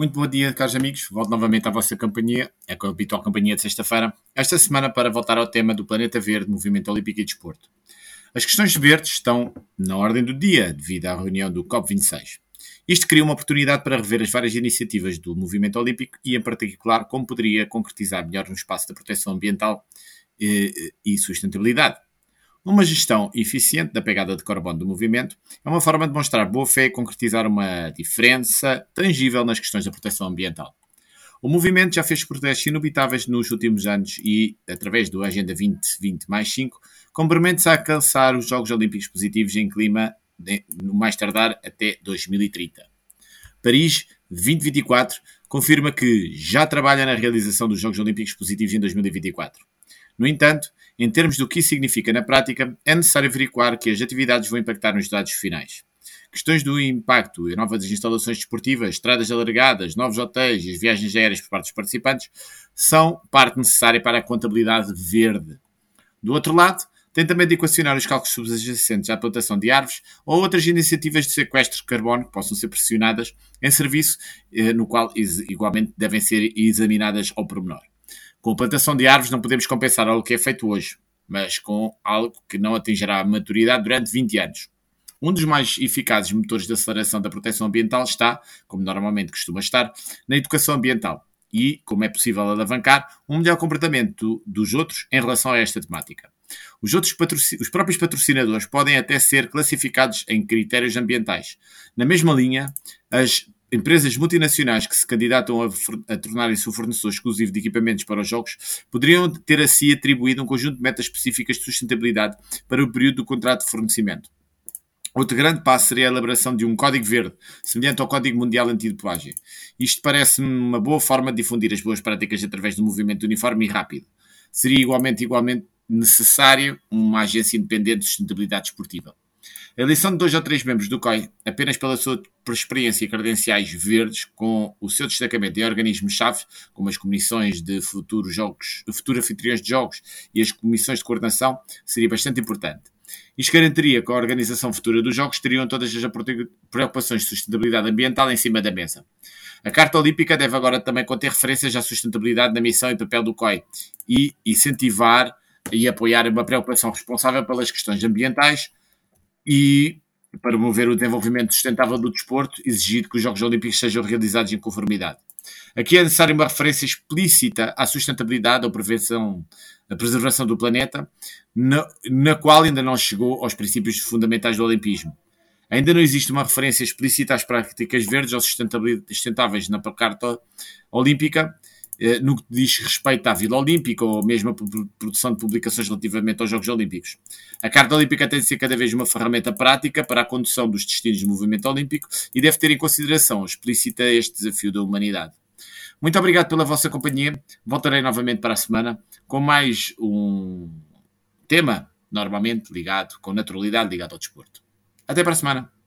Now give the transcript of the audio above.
Muito bom dia, caros amigos. Volto novamente à vossa companhia, a habitual companhia de sexta-feira, esta semana para voltar ao tema do Planeta Verde, Movimento Olímpico e Desporto. As questões verdes estão na ordem do dia, devido à reunião do COP26. Isto cria uma oportunidade para rever as várias iniciativas do movimento olímpico e, em particular, como poderia concretizar melhor no espaço da proteção ambiental e, eh, e sustentabilidade. Uma gestão eficiente da pegada de carbono do movimento é uma forma de mostrar boa fé e concretizar uma diferença tangível nas questões da proteção ambiental. O movimento já fez protestos inubitáveis nos últimos anos e, através do Agenda 2020 mais 5, compromete-se a alcançar os Jogos Olímpicos positivos em clima de, no mais tardar até 2030. Paris 2024 confirma que já trabalha na realização dos Jogos Olímpicos positivos em 2024. No entanto, em termos do que isso significa na prática, é necessário averiguar que as atividades vão impactar nos dados finais. Questões do impacto e novas instalações desportivas, estradas alargadas, novos hotéis e as viagens aéreas por parte dos participantes são parte necessária para a contabilidade verde. Do outro lado, tem também de equacionar os cálculos subjacentes à plantação de árvores ou outras iniciativas de sequestro de carbono que possam ser pressionadas em serviço, eh, no qual igualmente devem ser examinadas ao pormenor. Com a plantação de árvores não podemos compensar algo que é feito hoje, mas com algo que não atingirá a maturidade durante 20 anos. Um dos mais eficazes motores de aceleração da proteção ambiental está, como normalmente costuma estar, na educação ambiental e, como é possível alavancar, um melhor comportamento dos outros em relação a esta temática. Os, outros os próprios patrocinadores podem até ser classificados em critérios ambientais. Na mesma linha, as Empresas multinacionais que se candidatam a, a tornarem-se o fornecedor exclusivo de equipamentos para os jogos poderiam ter a si atribuído um conjunto de metas específicas de sustentabilidade para o período do contrato de fornecimento. Outro grande passo seria a elaboração de um código verde, semelhante ao Código Mundial Antidopagem. Isto parece-me uma boa forma de difundir as boas práticas através de um movimento uniforme e rápido. Seria igualmente, igualmente necessário uma agência independente de sustentabilidade esportiva. A eleição de dois ou três membros do COI, apenas pela sua experiência e credenciais verdes, com o seu destacamento em organismos-chave, como as comissões de futuros jogos, futuros anfitriões de jogos e as comissões de coordenação, seria bastante importante. Isto garantiria que a organização futura dos Jogos teriam todas as preocupações de sustentabilidade ambiental em cima da mesa. A Carta Olímpica deve agora também conter referências à sustentabilidade na missão e papel do COI e incentivar e apoiar uma preocupação responsável pelas questões ambientais, e para promover o desenvolvimento sustentável do desporto, exigido que os Jogos Olímpicos sejam realizados em conformidade. Aqui é necessária uma referência explícita à sustentabilidade ou prevenção, a preservação do planeta, na, na qual ainda não chegou aos princípios fundamentais do Olimpismo. Ainda não existe uma referência explícita às práticas verdes ou sustentáveis na Carta Olímpica, no que diz respeito à Vila Olímpica ou mesmo a produção de publicações relativamente aos Jogos Olímpicos. A Carta Olímpica tem de ser cada vez uma ferramenta prática para a condução dos destinos do movimento olímpico e deve ter em consideração explícita este desafio da humanidade. Muito obrigado pela vossa companhia. Voltarei novamente para a semana com mais um tema, normalmente ligado, com naturalidade ligado ao desporto. Até para a semana.